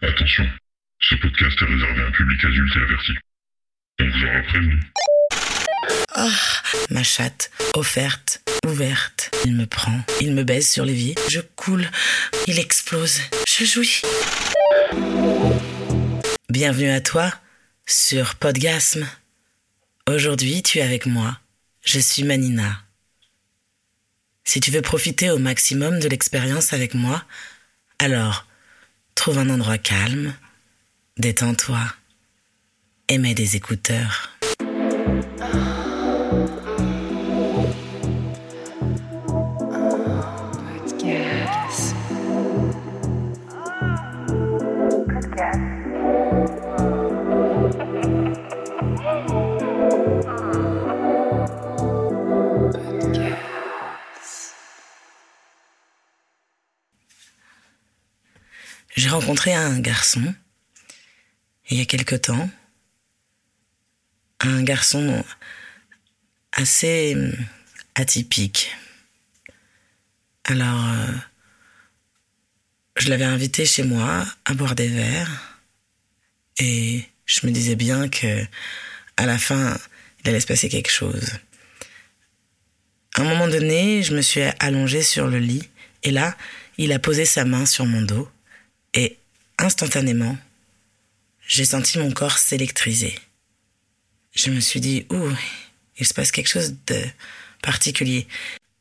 Attention, ce podcast est réservé à un public adulte et averti. On vous aura prévenu. Ah, ma chatte, offerte, ouverte. Il me prend, il me baise sur l'évier. Je coule, il explose, je jouis. Bienvenue à toi sur Podgasme. Aujourd'hui, tu es avec moi. Je suis Manina. Si tu veux profiter au maximum de l'expérience avec moi, alors trouve un endroit calme, détends-toi et mets des écouteurs. J'ai rencontré un garçon il y a quelque temps, un garçon assez hum, atypique. Alors, euh, je l'avais invité chez moi à boire des verres et je me disais bien que à la fin, il allait se passer quelque chose. À un moment donné, je me suis allongée sur le lit et là, il a posé sa main sur mon dos instantanément, j'ai senti mon corps s'électriser. Je me suis dit, ouh, il se passe quelque chose de particulier.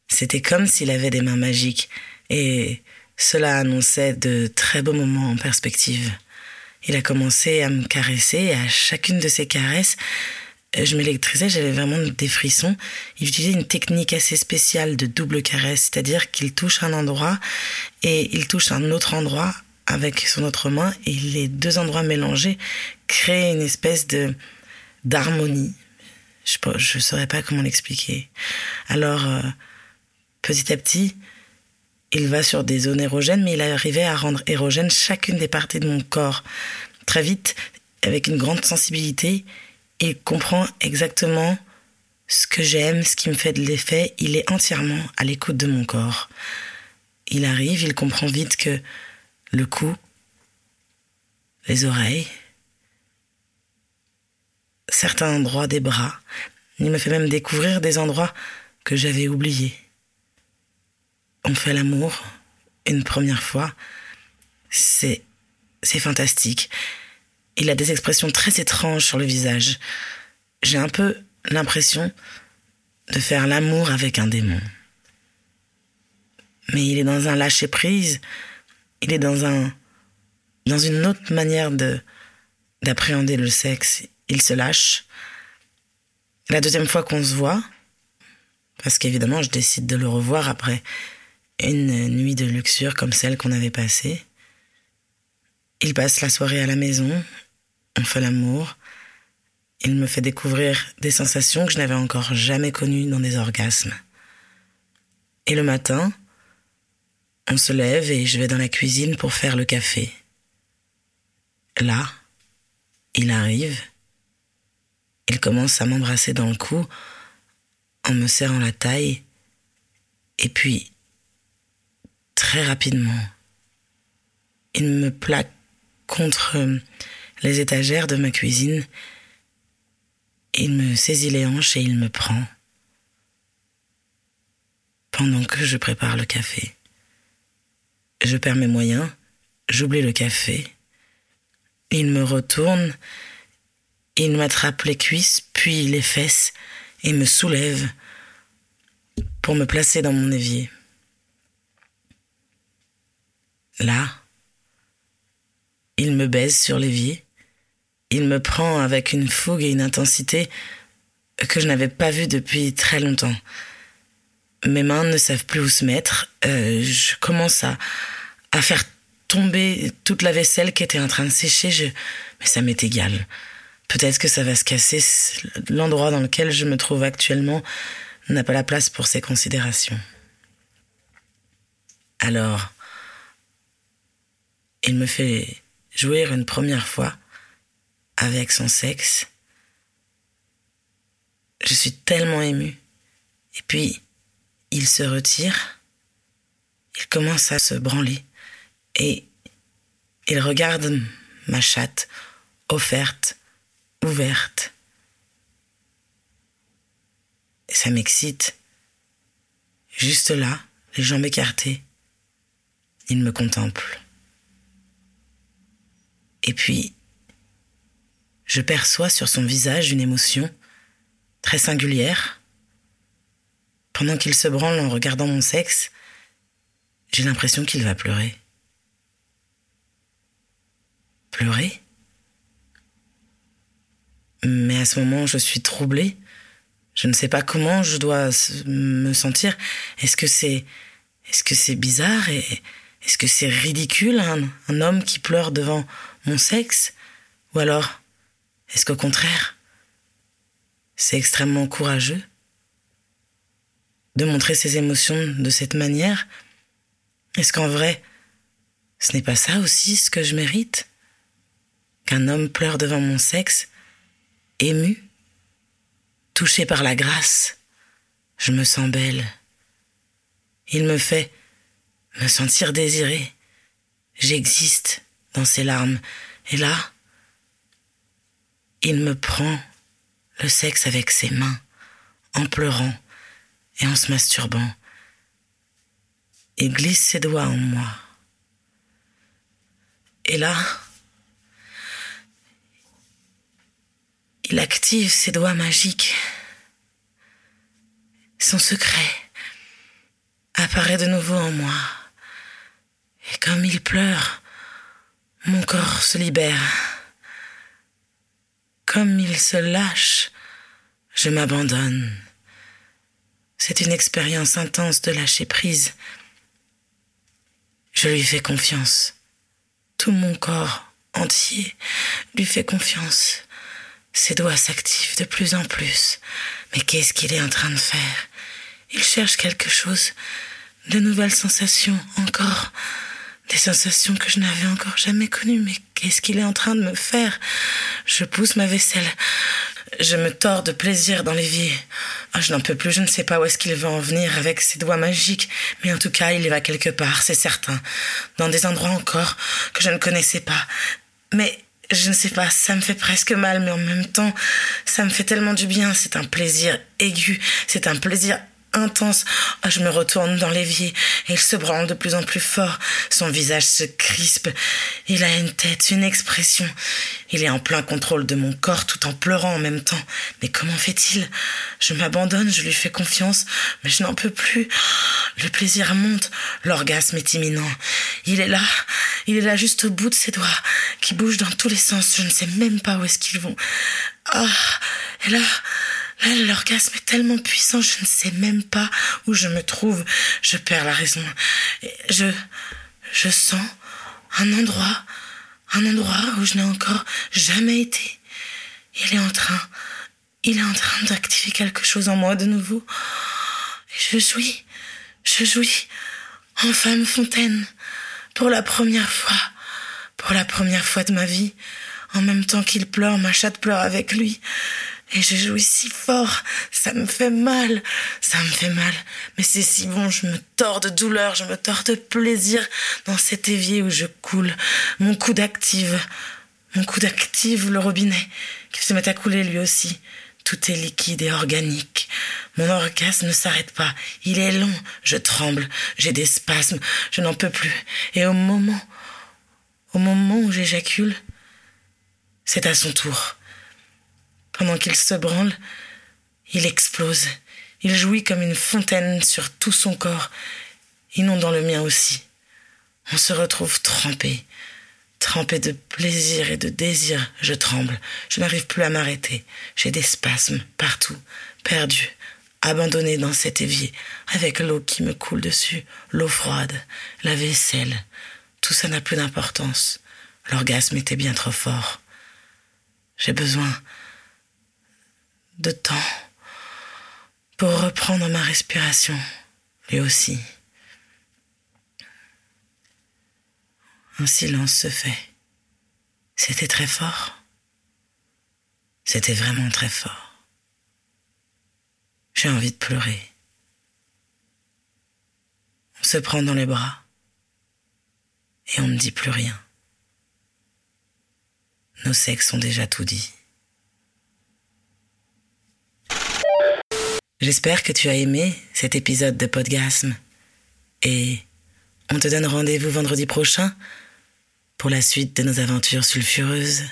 C'était comme s'il avait des mains magiques et cela annonçait de très beaux moments en perspective. Il a commencé à me caresser et à chacune de ses caresses, je m'électrisais, j'avais vraiment des frissons. Il utilisait une technique assez spéciale de double caresse, c'est-à-dire qu'il touche un endroit et il touche un autre endroit avec son autre main et les deux endroits mélangés créent une espèce de d'harmonie. Je ne saurais pas comment l'expliquer. Alors, euh, petit à petit, il va sur des zones érogènes, mais il arrivait à rendre érogène chacune des parties de mon corps. Très vite, avec une grande sensibilité, il comprend exactement ce que j'aime, ce qui me fait de l'effet. Il est entièrement à l'écoute de mon corps. Il arrive, il comprend vite que le cou, les oreilles, certains endroits des bras. Il me fait même découvrir des endroits que j'avais oubliés. On fait l'amour une première fois. C'est, c'est fantastique. Il a des expressions très étranges sur le visage. J'ai un peu l'impression de faire l'amour avec un démon. Mais il est dans un lâcher prise il est dans un dans une autre manière de d'appréhender le sexe. Il se lâche. La deuxième fois qu'on se voit, parce qu'évidemment je décide de le revoir après une nuit de luxure comme celle qu'on avait passée. Il passe la soirée à la maison, on fait l'amour, il me fait découvrir des sensations que je n'avais encore jamais connues dans des orgasmes. Et le matin, on se lève et je vais dans la cuisine pour faire le café. Là, il arrive. Il commence à m'embrasser dans le cou en me serrant la taille. Et puis, très rapidement, il me plaque contre les étagères de ma cuisine. Il me saisit les hanches et il me prend pendant que je prépare le café. Je perds mes moyens, j'oublie le café. Il me retourne, il m'attrape les cuisses, puis les fesses, et me soulève pour me placer dans mon évier. Là, il me baise sur l'évier, il me prend avec une fougue et une intensité que je n'avais pas vue depuis très longtemps. Mes mains ne savent plus où se mettre. Euh, je commence à, à faire tomber toute la vaisselle qui était en train de sécher. Mais ça m'est égal. Peut-être que ça va se casser. L'endroit dans lequel je me trouve actuellement n'a pas la place pour ces considérations. Alors, il me fait jouir une première fois avec son sexe. Je suis tellement émue. Et puis, il se retire, il commence à se branler, et Il regarde ma chatte, offerte, ouverte. Et ça m'excite. Juste là, les jambes écartées, il me contemple. Et puis, je perçois sur son visage une émotion très singulière. Pendant qu'il se branle en regardant mon sexe, j'ai l'impression qu'il va pleurer. Pleurer? Mais à ce moment, je suis troublée. Je ne sais pas comment je dois me sentir. Est-ce que c'est est-ce que c'est bizarre est-ce que c'est ridicule un, un homme qui pleure devant mon sexe? Ou alors est-ce qu'au contraire, c'est extrêmement courageux? De montrer ses émotions de cette manière Est-ce qu'en vrai, ce n'est pas ça aussi ce que je mérite? Qu'un homme pleure devant mon sexe, ému, touché par la grâce, je me sens belle. Il me fait me sentir désirée. J'existe dans ses larmes. Et là, il me prend le sexe avec ses mains, en pleurant et en se masturbant. Il glisse ses doigts en moi. Et là, il active ses doigts magiques. Son secret apparaît de nouveau en moi. Et comme il pleure, mon corps se libère. Comme il se lâche, je m'abandonne. C'est une expérience intense de lâcher prise. Je lui fais confiance. Tout mon corps entier lui fait confiance. Ses doigts s'activent de plus en plus. Mais qu'est-ce qu'il est en train de faire? Il cherche quelque chose, de nouvelles sensations, encore des sensations que je n'avais encore jamais connues. Mais qu'est-ce qu'il est en train de me faire? Je pousse ma vaisselle. Je me tords de plaisir dans l'évier. Oh, je n'en peux plus, je ne sais pas où est-ce qu'il va en venir avec ses doigts magiques, mais en tout cas, il y va quelque part, c'est certain. Dans des endroits encore que je ne connaissais pas. Mais je ne sais pas, ça me fait presque mal, mais en même temps, ça me fait tellement du bien. C'est un plaisir aigu, c'est un plaisir intense. Oh, je me retourne dans l'évier et il se branle de plus en plus fort. Son visage se crispe. Il a une tête, une expression. Il est en plein contrôle de mon corps tout en pleurant en même temps. Mais comment fait-il? Je m'abandonne, je lui fais confiance, mais je n'en peux plus. Le plaisir monte, l'orgasme est imminent. Il est là, il est là juste au bout de ses doigts, qui bougent dans tous les sens. Je ne sais même pas où est-ce qu'ils vont. Ah, et Là, l'orgasme est tellement puissant, je ne sais même pas où je me trouve. Je perds la raison. Je, je sens un endroit, un endroit où je n'ai encore jamais été. Il est en train, il est en train d'activer quelque chose en moi de nouveau. Je jouis, je jouis en femme fontaine pour la première fois, pour la première fois de ma vie. En même temps qu'il pleure, ma chatte pleure avec lui. Et je jouis si fort, ça me fait mal, ça me fait mal. Mais c'est si bon, je me tords de douleur, je me tords de plaisir dans cet évier où je coule. Mon coude active, mon coude active le robinet, qui se met à couler lui aussi. Tout est liquide et organique. Mon orgasme ne s'arrête pas. Il est long. Je tremble. J'ai des spasmes. Je n'en peux plus. Et au moment, au moment où j'éjacule, c'est à son tour. Pendant qu'il se branle, il explose. Il jouit comme une fontaine sur tout son corps, inondant le mien aussi. On se retrouve trempé, trempé de plaisir et de désir. Je tremble, je n'arrive plus à m'arrêter. J'ai des spasmes partout, perdu, abandonné dans cet évier, avec l'eau qui me coule dessus, l'eau froide, la vaisselle. Tout ça n'a plus d'importance. L'orgasme était bien trop fort. J'ai besoin de temps pour reprendre ma respiration, lui aussi. Un silence se fait. C'était très fort. C'était vraiment très fort. J'ai envie de pleurer. On se prend dans les bras et on ne dit plus rien. nos sexes ont déjà tout dit. J'espère que tu as aimé cet épisode de Podgasme. Et on te donne rendez-vous vendredi prochain pour la suite de nos aventures sulfureuses.